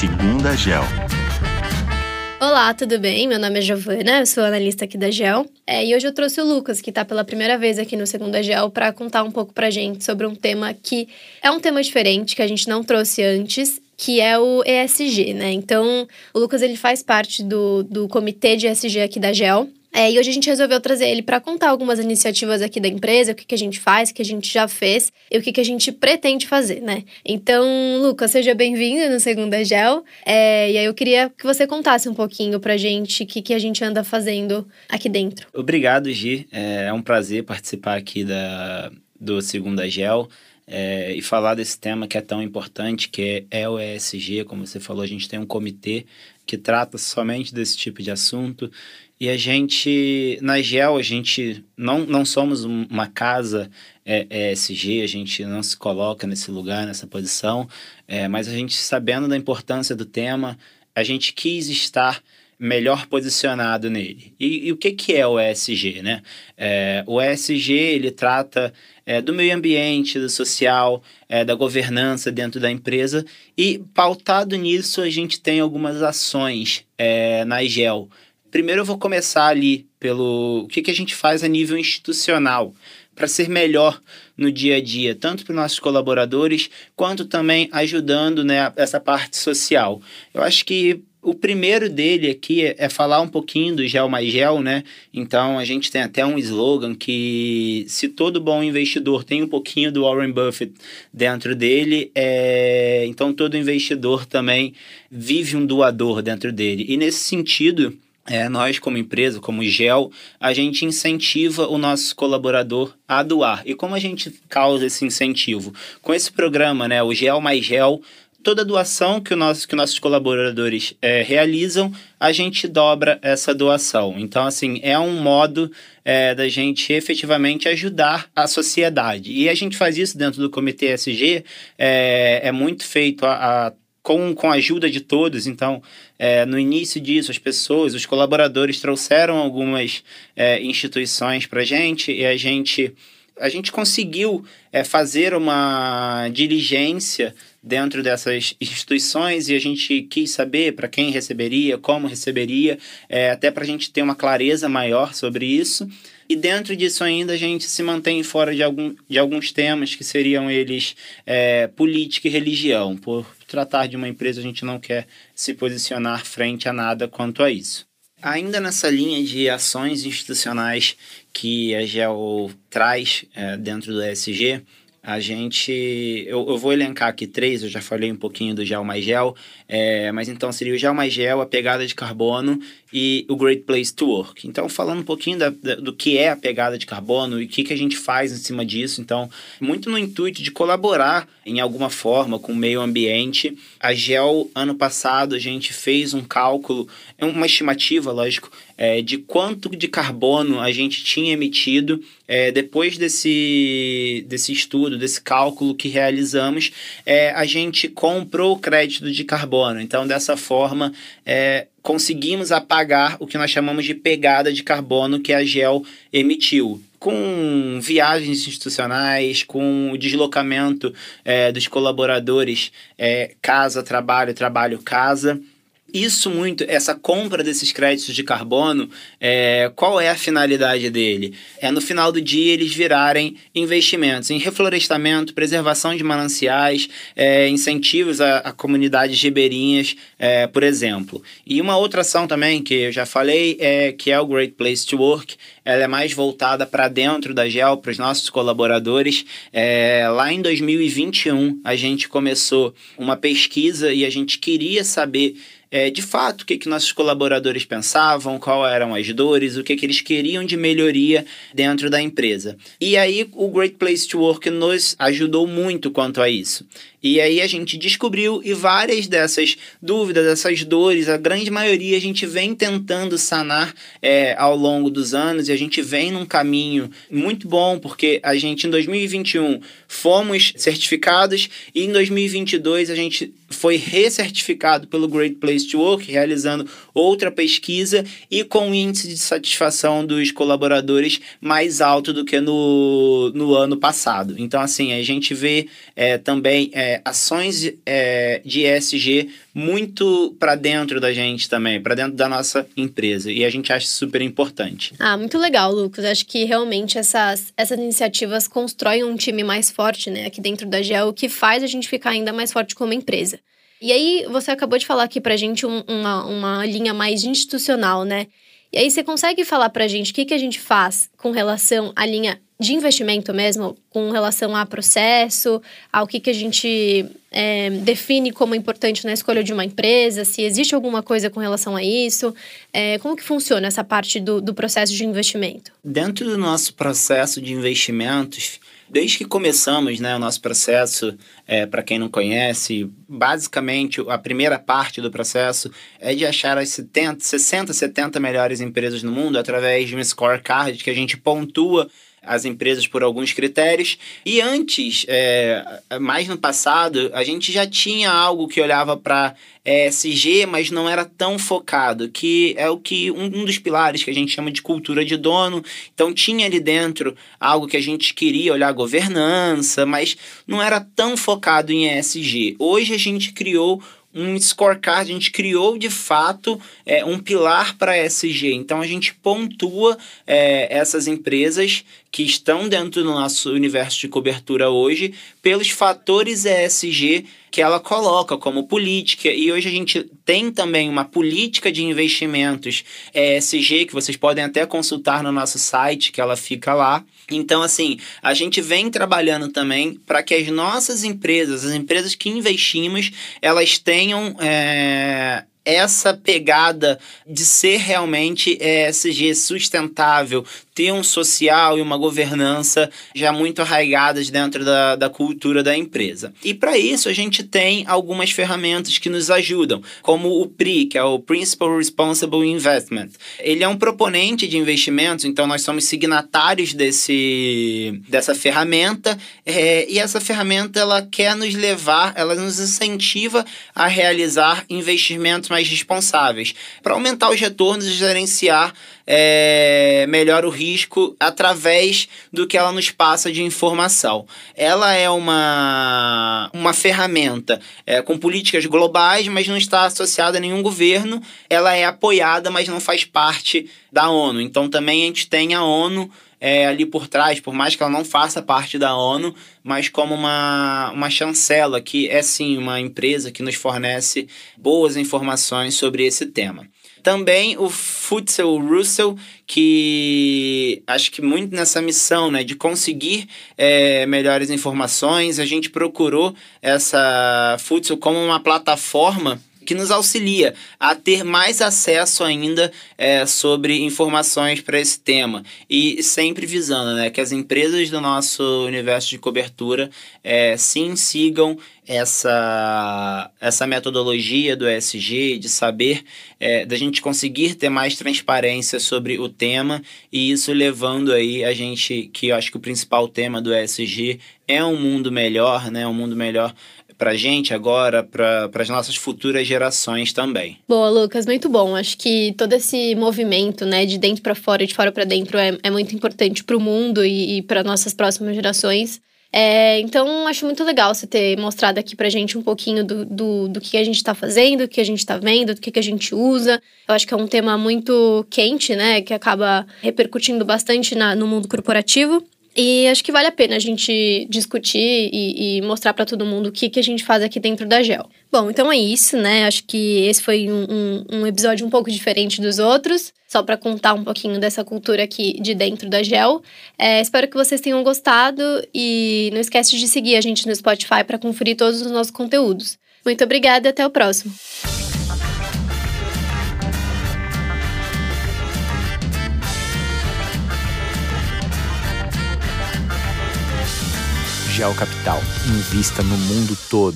Segunda Gel. Olá, tudo bem? Meu nome é Giovana, eu sou analista aqui da GEL. É, e hoje eu trouxe o Lucas, que está pela primeira vez aqui no Segunda GEL, para contar um pouco para gente sobre um tema que é um tema diferente, que a gente não trouxe antes, que é o ESG, né? Então, o Lucas ele faz parte do, do comitê de ESG aqui da GEL. É, e hoje a gente resolveu trazer ele para contar algumas iniciativas aqui da empresa, o que, que a gente faz, o que a gente já fez e o que, que a gente pretende fazer, né? Então, Lucas, seja bem-vindo no Segunda Gel. É, e aí eu queria que você contasse um pouquinho pra gente o que, que a gente anda fazendo aqui dentro. Obrigado, Gi. É, é um prazer participar aqui da, do Segunda Gel. É, e falar desse tema que é tão importante, que é, é o ESG, como você falou, a gente tem um comitê que trata somente desse tipo de assunto. E a gente, na GEL, a gente não, não somos uma casa é, ESG, a gente não se coloca nesse lugar, nessa posição, é, mas a gente, sabendo da importância do tema, a gente quis estar melhor posicionado nele. E, e o que, que é o ESG? Né? É, o ESG ele trata é, do meio ambiente, do social, é, da governança dentro da empresa e pautado nisso a gente tem algumas ações é, na GEL Primeiro eu vou começar ali pelo o que, que a gente faz a nível institucional para ser melhor no dia a dia, tanto para os nossos colaboradores, quanto também ajudando né, essa parte social. Eu acho que o primeiro dele aqui é, é, falar um pouquinho do gel mais gel, né? Então a gente tem até um slogan que se todo bom investidor tem um pouquinho do Warren Buffett dentro dele, é... então todo investidor também vive um doador dentro dele. E nesse sentido, é, nós, como empresa, como GEL, a gente incentiva o nosso colaborador a doar. E como a gente causa esse incentivo? Com esse programa, né, o GEL mais GEL, toda doação que, o nosso, que nossos colaboradores é, realizam, a gente dobra essa doação. Então, assim, é um modo é, da gente efetivamente ajudar a sociedade. E a gente faz isso dentro do Comitê SG, é, é muito feito a, a com, com a ajuda de todos. Então, é, no início disso, as pessoas, os colaboradores trouxeram algumas é, instituições para a gente e a gente, a gente conseguiu é, fazer uma diligência dentro dessas instituições e a gente quis saber para quem receberia, como receberia, é, até para a gente ter uma clareza maior sobre isso. E dentro disso ainda a gente se mantém fora de, algum, de alguns temas que seriam eles é, política e religião. Por tratar de uma empresa, a gente não quer se posicionar frente a nada quanto a isso. Ainda nessa linha de ações institucionais que a GEO traz é, dentro do ESG, a gente. Eu, eu vou elencar aqui três, eu já falei um pouquinho do gel mais gel, é, mas então seria o gel mais gel, a pegada de carbono e o Great Place to Work. Então, falando um pouquinho da, da, do que é a pegada de carbono e o que, que a gente faz em cima disso. Então, muito no intuito de colaborar em alguma forma com o meio ambiente. A GEL, ano passado, a gente fez um cálculo, é uma estimativa, lógico, é, de quanto de carbono a gente tinha emitido é, depois desse, desse estudo, desse cálculo que realizamos, é, a gente comprou o crédito de carbono. Então, dessa forma, é, conseguimos apagar o que nós chamamos de pegada de carbono que a GEL emitiu. Com viagens institucionais, com o deslocamento é, dos colaboradores é, casa, trabalho, trabalho, casa isso muito, essa compra desses créditos de carbono, é, qual é a finalidade dele? É no final do dia eles virarem investimentos em reflorestamento, preservação de mananciais, é, incentivos a, a, comunidades ribeirinhas, é, por exemplo. E uma outra ação também que eu já falei é que é o Great Place to Work. Ela é mais voltada para dentro da GEL, para os nossos colaboradores. É, lá em 2021 a gente começou uma pesquisa e a gente queria saber é, de fato o que, que nossos colaboradores pensavam, qual eram as dores, o que, que eles queriam de melhoria dentro da empresa. E aí o Great Place to Work nos ajudou muito quanto a isso. E aí a gente descobriu e várias dessas dúvidas, dessas dores, a grande maioria a gente vem tentando sanar é, ao longo dos anos e a gente vem num caminho muito bom, porque a gente em 2021 fomos certificados e em 2022 a gente foi recertificado pelo Great Place to Work, realizando outra pesquisa e com um índice de satisfação dos colaboradores mais alto do que no, no ano passado. Então, assim, a gente vê é, também. É, é, ações é, de ESG muito para dentro da gente também, para dentro da nossa empresa. E a gente acha super importante. Ah, muito legal, Lucas. Acho que realmente essas, essas iniciativas constroem um time mais forte né, aqui dentro da GEL, o que faz a gente ficar ainda mais forte como empresa. E aí, você acabou de falar aqui pra gente um, uma, uma linha mais institucional, né? E aí, você consegue falar pra gente o que, que a gente faz com relação à linha de investimento mesmo, com relação a processo, ao que, que a gente é, define como importante na escolha de uma empresa, se existe alguma coisa com relação a isso, é, como que funciona essa parte do, do processo de investimento? Dentro do nosso processo de investimentos, Desde que começamos né, o nosso processo, é, para quem não conhece, basicamente a primeira parte do processo é de achar as 70, 60, 70 melhores empresas no mundo através de um scorecard que a gente pontua as empresas por alguns critérios. E antes, é, mais no passado, a gente já tinha algo que olhava para ESG, mas não era tão focado, que é o que um, um, dos pilares que a gente chama de cultura de dono. Então tinha ali dentro algo que a gente queria olhar governança, mas não era tão focado em ESG. Hoje a gente criou um scorecard, a gente criou de fato é, um pilar para ESG. Então a gente pontua é, essas empresas que estão dentro do nosso universo de cobertura hoje pelos fatores ESG que ela coloca como política. E hoje a gente tem também uma política de investimentos ESG que vocês podem até consultar no nosso site, que ela fica lá. Então, assim, a gente vem trabalhando também para que as nossas empresas, as empresas que investimos, elas tenham é, essa pegada de ser realmente ESG sustentável, ter um social e uma governança já muito arraigadas dentro da, da cultura da empresa. E para isso a gente tem algumas ferramentas que nos ajudam, como o PRI, que é o Principal Responsible Investment. Ele é um proponente de investimentos, então nós somos signatários desse, dessa ferramenta é, e essa ferramenta ela quer nos levar, ela nos incentiva a realizar investimentos mais responsáveis para aumentar os retornos e gerenciar é, melhor o risco através do que ela nos passa de informação. Ela é uma, uma ferramenta é, com políticas globais, mas não está associada a nenhum governo. Ela é apoiada, mas não faz parte da ONU. Então também a gente tem a ONU é, ali por trás, por mais que ela não faça parte da ONU, mas como uma, uma chancela, que é sim uma empresa que nos fornece boas informações sobre esse tema. Também o Futsal Russell, que acho que muito nessa missão né, de conseguir é, melhores informações, a gente procurou essa Futsal como uma plataforma que nos auxilia a ter mais acesso ainda é, sobre informações para esse tema. E sempre visando né, que as empresas do nosso universo de cobertura é, sim sigam essa, essa metodologia do ESG, de saber, é, da gente conseguir ter mais transparência sobre o tema e isso levando aí a gente, que eu acho que o principal tema do ESG é um mundo melhor, né? Um mundo melhor para a gente agora, para as nossas futuras gerações também. Boa, Lucas, muito bom. Acho que todo esse movimento, né, de dentro para fora de fora para dentro é, é muito importante para o mundo e, e para nossas próximas gerações. É, então, acho muito legal você ter mostrado aqui pra gente um pouquinho do, do, do que a gente tá fazendo, do que a gente tá vendo, do que, que a gente usa. Eu acho que é um tema muito quente, né? Que acaba repercutindo bastante na, no mundo corporativo. E acho que vale a pena a gente discutir e, e mostrar para todo mundo o que, que a gente faz aqui dentro da GEL. Bom, então é isso, né? Acho que esse foi um, um, um episódio um pouco diferente dos outros, só para contar um pouquinho dessa cultura aqui de dentro da GEL. É, espero que vocês tenham gostado e não esquece de seguir a gente no Spotify para conferir todos os nossos conteúdos. Muito obrigada e até o próximo. Gel Capital. Invista no mundo todo.